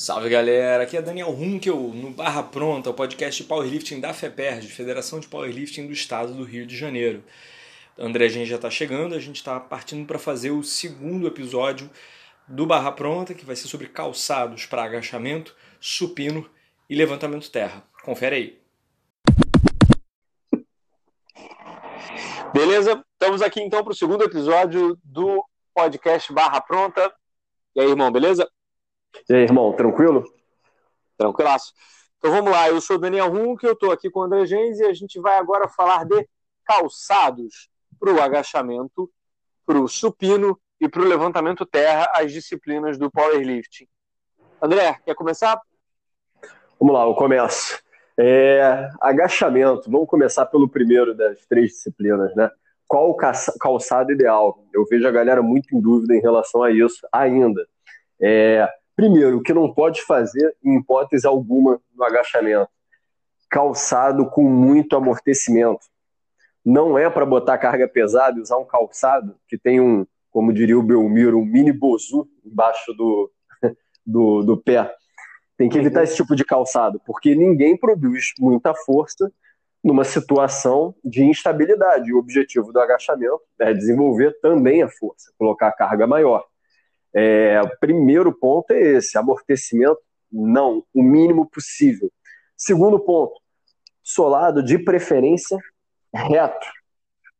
Salve galera, aqui é Daniel Runkel no Barra Pronta, o podcast de Powerlifting da FEPERD, Federação de Powerlifting do Estado do Rio de Janeiro. André Gen já está chegando, a gente está partindo para fazer o segundo episódio do Barra Pronta, que vai ser sobre calçados para agachamento, supino e levantamento terra. Confere aí. Beleza, estamos aqui então para o segundo episódio do podcast Barra Pronta. E aí, irmão, beleza? E aí, irmão, tranquilo? Tranquilaço. Então vamos lá, eu sou o Daniel Hunk, eu estou aqui com o André Gens e a gente vai agora falar de calçados para o agachamento, para o supino e para o levantamento terra, as disciplinas do powerlifting. André, quer começar? Vamos lá, eu começo. É, agachamento, vamos começar pelo primeiro das três disciplinas, né? Qual o calçado ideal? Eu vejo a galera muito em dúvida em relação a isso ainda. É, Primeiro, o que não pode fazer, em hipótese alguma, no agachamento? Calçado com muito amortecimento. Não é para botar carga pesada e usar um calçado que tem um, como diria o Belmiro, um mini bozu embaixo do, do, do pé. Tem que evitar esse tipo de calçado, porque ninguém produz muita força numa situação de instabilidade. O objetivo do agachamento é desenvolver também a força, colocar a carga maior. É, o primeiro ponto é esse: amortecimento, não, o mínimo possível. Segundo ponto, solado de preferência reto.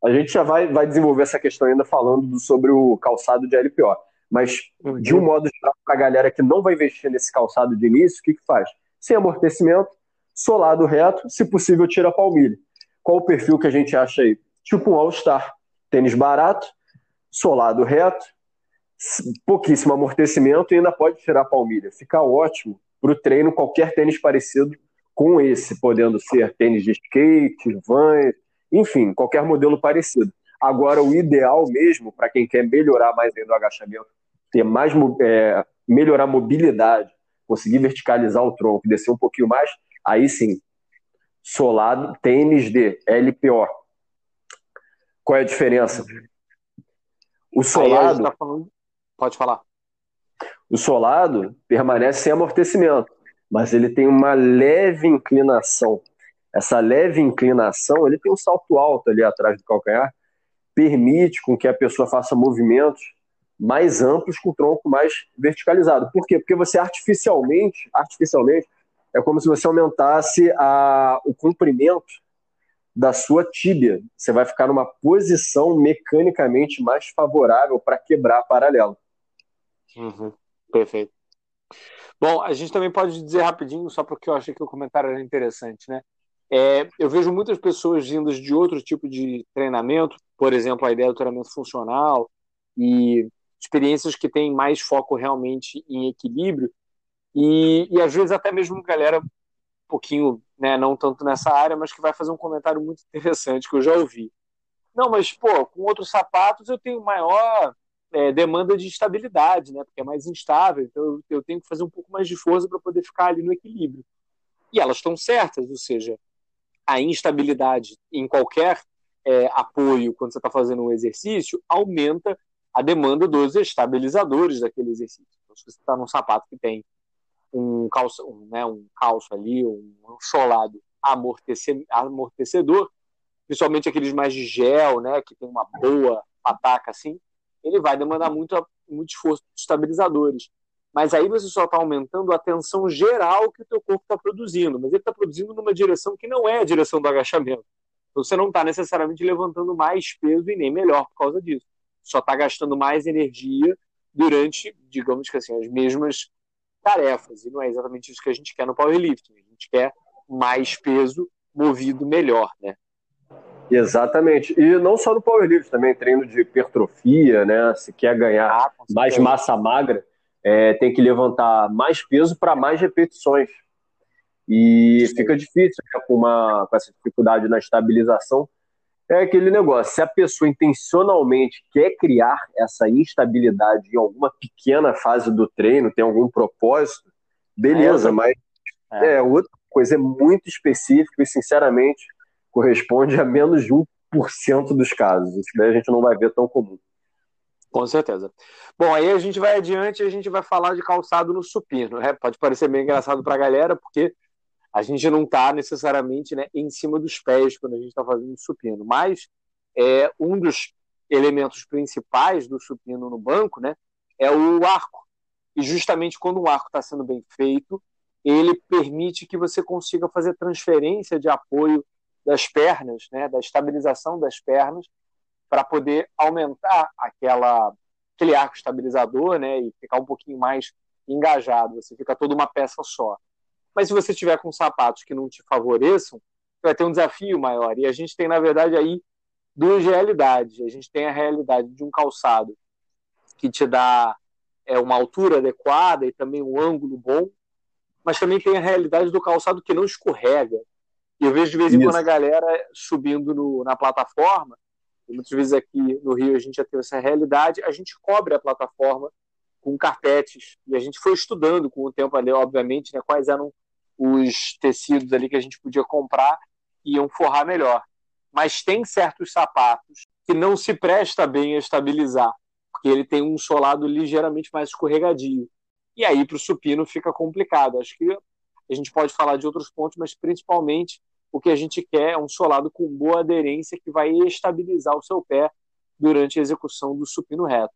A gente já vai, vai desenvolver essa questão ainda falando sobre o calçado de LPO. Mas, de um modo geral, para a galera que não vai investir nesse calçado de início, o que, que faz? Sem amortecimento, solado reto, se possível, tira a palmilha. Qual o perfil que a gente acha aí? Tipo um All-Star. Tênis barato, solado reto, pouquíssimo amortecimento e ainda pode tirar a palmilha. Fica ótimo para o treino qualquer tênis parecido com esse, podendo ser tênis de skate, van, enfim, qualquer modelo parecido. Agora, o ideal mesmo, para quem quer melhorar mais ainda o agachamento, ter mais, é, melhorar a mobilidade, conseguir verticalizar o tronco descer um pouquinho mais, aí sim, solado, tênis de LPO. Qual é a diferença? O solado. Tá falando... Pode falar. O solado permanece sem amortecimento, mas ele tem uma leve inclinação. Essa leve inclinação, ele tem um salto alto ali atrás do calcanhar, permite com que a pessoa faça movimentos mais amplos com o tronco mais verticalizado. Por quê? Porque você artificialmente, artificialmente, é como se você aumentasse a, o comprimento da sua tíbia. Você vai ficar numa posição mecanicamente mais favorável para quebrar paralelo. Uhum, perfeito. Bom, a gente também pode dizer rapidinho, só porque eu achei que o comentário era interessante, né? É, eu vejo muitas pessoas vindas de outro tipo de treinamento, por exemplo, a ideia do treinamento funcional e experiências que têm mais foco realmente em equilíbrio e, e às vezes até mesmo galera um pouquinho, né, não tanto nessa área, mas que vai fazer um comentário muito interessante que eu já ouvi. Não, mas pô, com outros sapatos eu tenho maior é, demanda de estabilidade, né? Porque é mais instável, então eu, eu tenho que fazer um pouco mais de força para poder ficar ali no equilíbrio. E elas estão certas, ou seja, a instabilidade em qualquer é, apoio quando você está fazendo um exercício aumenta a demanda dos estabilizadores daquele exercício. Então, se você está num sapato que tem um calço, um, né, um calço ali, um, solado amortecedor, principalmente aqueles mais de gel, né, que tem uma boa pataca assim, ele vai demandar muito, muito esforço de estabilizadores. Mas aí você só está aumentando a tensão geral que o teu corpo está produzindo, mas ele está produzindo numa direção que não é a direção do agachamento. Então você não está necessariamente levantando mais peso e nem melhor por causa disso. Só está gastando mais energia durante, digamos que assim, as mesmas tarefas. E não é exatamente isso que a gente quer no powerlifting. A gente quer mais peso movido melhor, né? Exatamente. E não só no powerlifting, também treino de hipertrofia, né? Se quer ganhar ah, mais massa magra, é, tem que levantar mais peso para mais repetições. E Sim. fica difícil né, com, uma, com essa dificuldade na estabilização. É aquele negócio, se a pessoa intencionalmente quer criar essa instabilidade em alguma pequena fase do treino, tem algum propósito, beleza, é, mas é. é outra coisa é muito específica e, sinceramente, corresponde a menos de 1% dos casos. Isso daí a gente não vai ver tão comum. Com certeza. Bom, aí a gente vai adiante e a gente vai falar de calçado no supino. Né? Pode parecer meio engraçado para a galera, porque a gente não está necessariamente né, em cima dos pés quando a gente está fazendo supino, mas é, um dos elementos principais do supino no banco né, é o arco. E justamente quando um arco está sendo bem feito, ele permite que você consiga fazer transferência de apoio das pernas, né, da estabilização das pernas, para poder aumentar aquela, aquele arco estabilizador né, e ficar um pouquinho mais engajado. Você fica toda uma peça só. Mas se você tiver com sapatos que não te favoreçam, vai ter um desafio maior. E a gente tem, na verdade, aí duas realidades. A gente tem a realidade de um calçado que te dá é, uma altura adequada e também um ângulo bom, mas também tem a realidade do calçado que não escorrega. E eu vejo de vez em quando a galera subindo no, na plataforma, e muitas vezes aqui no Rio a gente já teve essa realidade, a gente cobre a plataforma com carpetes. E a gente foi estudando com o tempo ali, obviamente, né, quais eram os tecidos ali que a gente podia comprar e iam forrar melhor. Mas tem certos sapatos que não se presta bem a estabilizar, porque ele tem um solado ligeiramente mais escorregadio. E aí para o supino fica complicado. Acho que a gente pode falar de outros pontos, mas principalmente o que a gente quer é um solado com boa aderência que vai estabilizar o seu pé durante a execução do supino reto.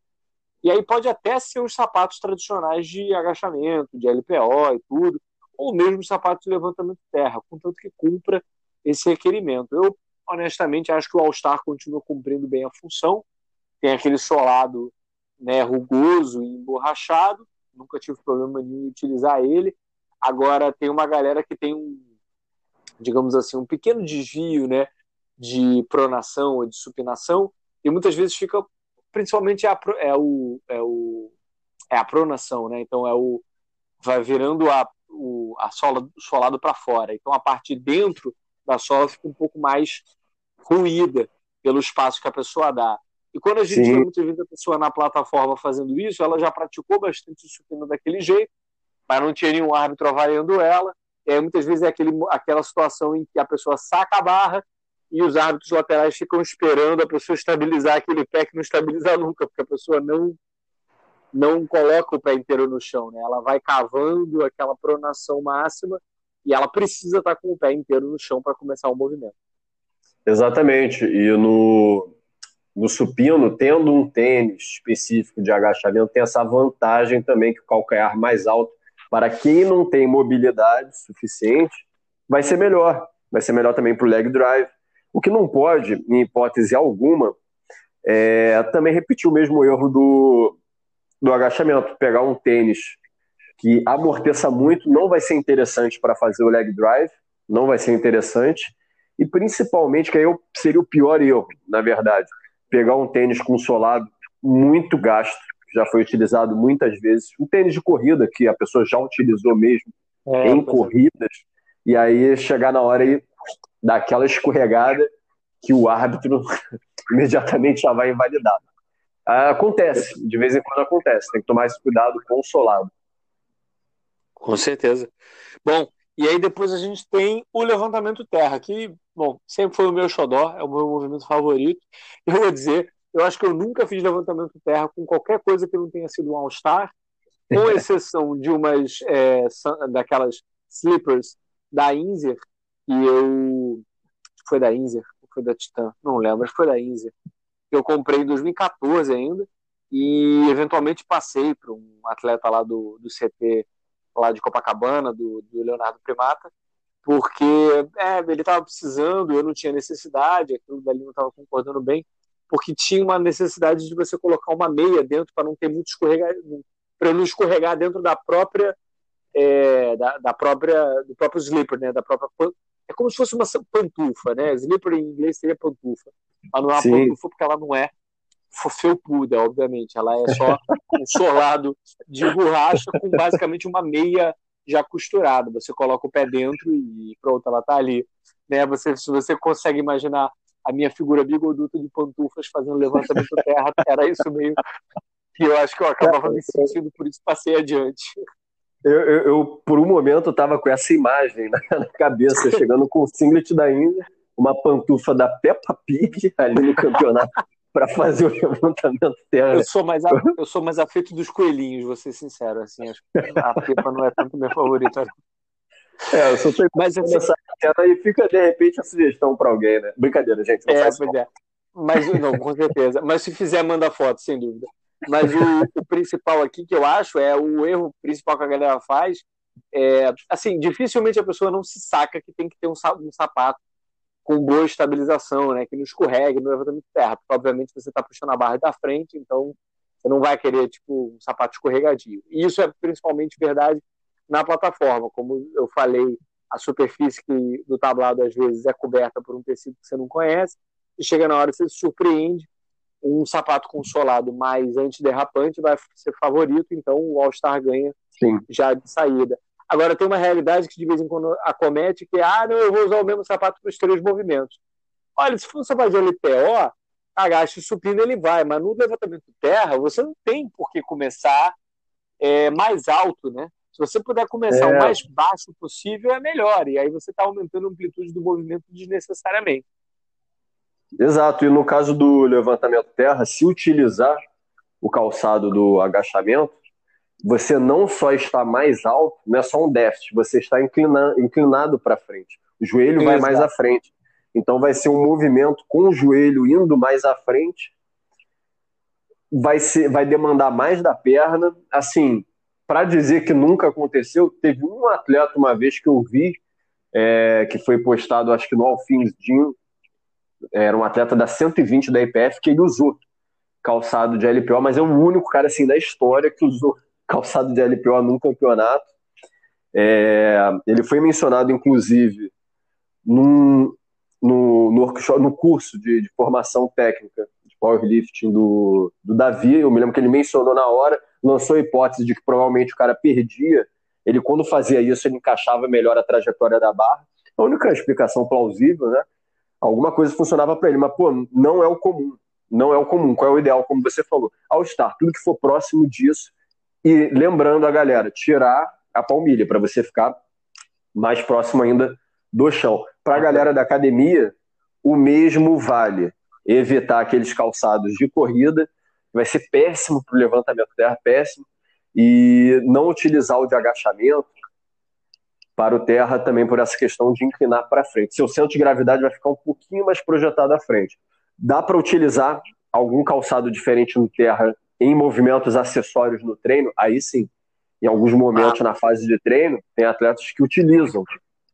E aí pode até ser os sapatos tradicionais de agachamento, de LPO e tudo, ou mesmo os sapatos de levantamento de terra, contanto que cumpra esse requerimento. Eu, honestamente, acho que o All-Star continua cumprindo bem a função, tem aquele solado né, rugoso e emborrachado, nunca tive problema nenhum em utilizar ele. Agora tem uma galera que tem um, digamos assim, um pequeno desvio né, de pronação ou de supinação, e muitas vezes fica principalmente é, a, é, o, é, o, é a pronação, né? Então é o vai virando a, o, a sola solado para fora. Então a parte de dentro da sola fica um pouco mais ruída pelo espaço que a pessoa dá. E quando a gente Sim. vê muitas vezes a pessoa na plataforma fazendo isso, ela já praticou bastante supino daquele jeito, mas não tinha nenhum árbitro avaliando ela. Aí, muitas vezes é aquele, aquela situação em que a pessoa saca a barra e os árbitros laterais ficam esperando a pessoa estabilizar aquele pé que não estabiliza nunca, porque a pessoa não não coloca o pé inteiro no chão, né? Ela vai cavando aquela pronação máxima e ela precisa estar com o pé inteiro no chão para começar o movimento. Exatamente. E no, no supino, tendo um tênis específico de agachamento, tem essa vantagem também que o calcanhar mais alto, para quem não tem mobilidade suficiente, vai ser melhor. Vai ser melhor também para o leg drive. O que não pode, em hipótese alguma, é também repetir o mesmo erro do, do agachamento. Pegar um tênis que amorteça muito não vai ser interessante para fazer o leg drive, não vai ser interessante. E principalmente, que aí seria o pior erro, na verdade, pegar um tênis com solado muito gasto, já foi utilizado muitas vezes, um tênis de corrida que a pessoa já utilizou mesmo é, em é. corridas, e aí chegar na hora e dar aquela escorregada que o árbitro imediatamente já vai invalidar. Acontece, de vez em quando acontece, tem que tomar esse cuidado com o solado. Com certeza. Bom, e aí depois a gente tem o levantamento terra, que, bom, sempre foi o meu xodó, é o meu movimento favorito. Eu vou dizer, eu acho que eu nunca fiz levantamento terra com qualquer coisa que não tenha sido um All-Star, com exceção de umas é, daquelas slippers da Inzer, e eu. Foi da Inzer, foi da Titan, não lembro, mas foi da Inzer. Eu comprei em 2014 ainda, e eventualmente passei para um atleta lá do, do CT, lá de Copacabana, do, do Leonardo Primata, porque é, ele estava precisando, eu não tinha necessidade, aquilo dali não estava concordando bem, porque tinha uma necessidade de você colocar uma meia dentro para não ter muito escorregar, para não escorregar dentro da própria é, da, da, própria do próprio slipper, né, da própria é como se fosse uma pantufa, né? Slipper em inglês seria pantufa, mas não é uma Sim. pantufa porque ela não é felpuda, obviamente. Ela é só um solado de borracha com basicamente uma meia já costurada. Você coloca o pé dentro e pronto, ela tá ali. Né? Você, se você consegue imaginar a minha figura bigoduta de pantufas fazendo levantamento terra, era isso meio que eu acho que eu acabava me sentindo, por isso passei adiante. Eu, eu, eu, por um momento, estava com essa imagem na, na cabeça, chegando com o singlet da Índia, uma pantufa da Peppa Pig ali no campeonato para fazer o levantamento terra. Eu sou mais a, eu sou mais afeito dos coelhinhos, vou ser sincero, assim, acho que a pipa não é tanto meu favorito. É, eu sou mas assim, essa e fica de repente a sugestão para alguém, né? Brincadeira, gente. é, pois é. Mas não, com certeza. Mas se fizer, manda foto, sem dúvida. Mas o, o, principal aqui que eu acho é o erro principal que a galera faz. É, assim, dificilmente a pessoa não se saca que tem que ter um, um sapato com boa estabilização, né? Que não escorregue no levantamento de terra. Porque, obviamente, você está puxando a barra da frente, então você não vai querer, tipo, um sapato escorregadio. E isso é principalmente verdade na plataforma. Como eu falei, a superfície do tablado, às vezes, é coberta por um tecido que você não conhece, e chega na hora você se surpreende. Um sapato com solado mais antiderrapante vai ser favorito, então o All-Star ganha Sim. já de saída. Agora tem uma realidade que de vez em quando acomete, que é, ah, não, eu vou usar o mesmo sapato para os três movimentos. Olha, se for um sapato de LPO, agache o supino ele vai, mas no levantamento de terra você não tem por que começar é, mais alto, né? Se você puder começar é. o mais baixo possível, é melhor. E aí você está aumentando a amplitude do movimento desnecessariamente. Exato. E no caso do levantamento terra, se utilizar o calçado do agachamento, você não só está mais alto, não é só um déficit, você está inclina, inclinado para frente. O joelho Exato. vai mais à frente. Então vai ser um movimento com o joelho indo mais à frente. Vai, ser, vai demandar mais da perna. Assim, para dizer que nunca aconteceu, teve um atleta uma vez que eu vi, é, que foi postado, acho que no Alphins Gym, era um atleta da 120 da IPF, que ele usou calçado de LPO, mas é o único cara assim da história que usou calçado de LPO num campeonato. É, ele foi mencionado, inclusive, num, no, no, workshop, no curso de, de, formação técnica de powerlifting do, do Davi. Eu me lembro que ele mencionou na hora, lançou a hipótese de que provavelmente o cara perdia. Ele, quando fazia isso, ele encaixava melhor a trajetória da barra. A única explicação plausível, né? Alguma coisa funcionava para ele, mas, pô, não é o comum. Não é o comum. Qual é o ideal? Como você falou, ao estar tudo que for próximo disso, e lembrando a galera, tirar a palmilha para você ficar mais próximo ainda do chão. Para a galera da academia, o mesmo vale. Evitar aqueles calçados de corrida, vai ser péssimo para o levantamento terra, péssimo. E não utilizar o de agachamento para o terra também por essa questão de inclinar para frente. Seu centro de gravidade vai ficar um pouquinho mais projetado à frente. Dá para utilizar algum calçado diferente no terra em movimentos acessórios no treino, aí sim. Em alguns momentos ah. na fase de treino, tem atletas que utilizam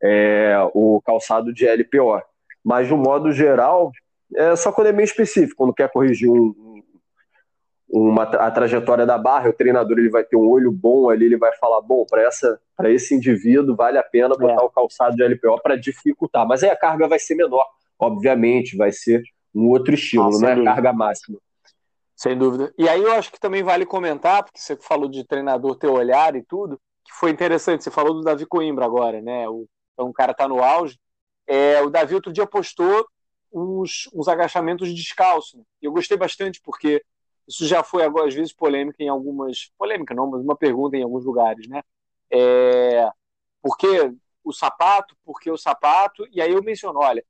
é, o calçado de LPO. Mas, de um modo geral, é só quando é meio específico, quando quer corrigir um, uma, a trajetória da barra, o treinador ele vai ter um olho bom ali, ele vai falar, bom, para esse indivíduo vale a pena botar é. o calçado de LPO para dificultar. Mas aí a carga vai ser menor, obviamente, vai ser um outro estilo, ah, não é a carga máxima. Sem dúvida. E aí eu acho que também vale comentar, porque você falou de treinador ter olhar e tudo, que foi interessante. Você falou do Davi Coimbra agora, né? O, então o cara tá no auge. É, o Davi outro dia postou uns, uns agachamentos descalço. E eu gostei bastante, porque isso já foi às vezes polêmica em algumas. Polêmica não, mas uma pergunta em alguns lugares, né? É, por que o sapato? Por que o sapato? E aí eu menciono, olha,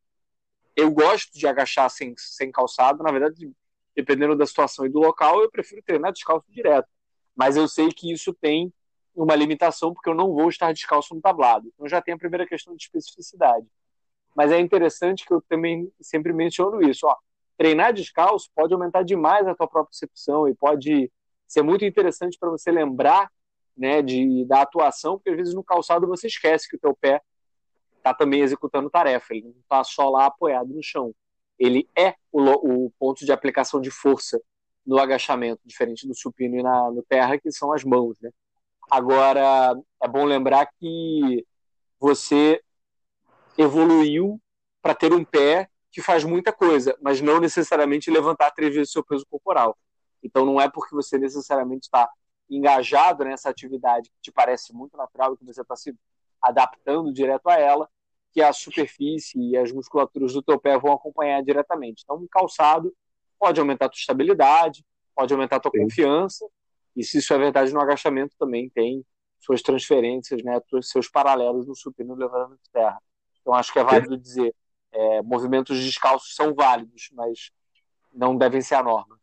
eu gosto de agachar sem, sem calçado, na verdade, dependendo da situação e do local, eu prefiro treinar descalço direto. Mas eu sei que isso tem uma limitação, porque eu não vou estar descalço no tablado. Então já tem a primeira questão de especificidade. Mas é interessante que eu também sempre menciono isso. Ó, treinar descalço pode aumentar demais a tua própria percepção e pode ser muito interessante para você lembrar né, de, da atuação, porque às vezes no calçado você esquece que o teu pé está também executando tarefa, ele não está só lá apoiado no chão ele é o, o, ponto de aplicação de força no agachamento, diferente do supino e na no terra, que são as mãos. Né? Agora, é bom lembrar que você evoluiu para ter um pé que faz muita coisa, mas não necessariamente levantar três vezes o seu peso corporal. Então, não é porque você necessariamente está engajado nessa atividade que te parece muito natural e que você está se adaptando direto a ela, que a superfície e as musculaturas do teu pé vão acompanhar diretamente. Então, um calçado pode aumentar a tua estabilidade, pode aumentar a tua Sim. confiança, e se isso é verdade no agachamento, também tem suas transferências, né, seus paralelos no supino e no levantamento de terra. Então, acho que é válido dizer, é, movimentos descalços são válidos, mas não devem ser a norma.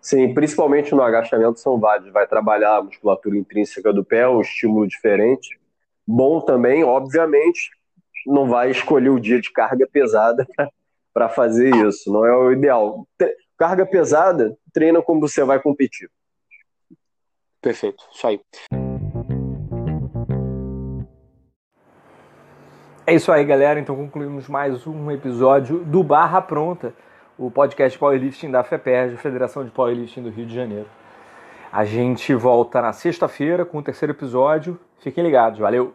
Sim, principalmente no agachamento são vários. Vai trabalhar a musculatura intrínseca do pé, um estímulo diferente. Bom também, obviamente, não vai escolher o dia de carga pesada para fazer isso. Não é o ideal. Carga pesada, treina como você vai competir. Perfeito, isso aí. É isso aí, galera. Então concluímos mais um episódio do Barra Pronta, o podcast Powerlifting da FEPERJ, Federação de Powerlifting do Rio de Janeiro. A gente volta na sexta-feira com o terceiro episódio. Fiquem ligados. Valeu!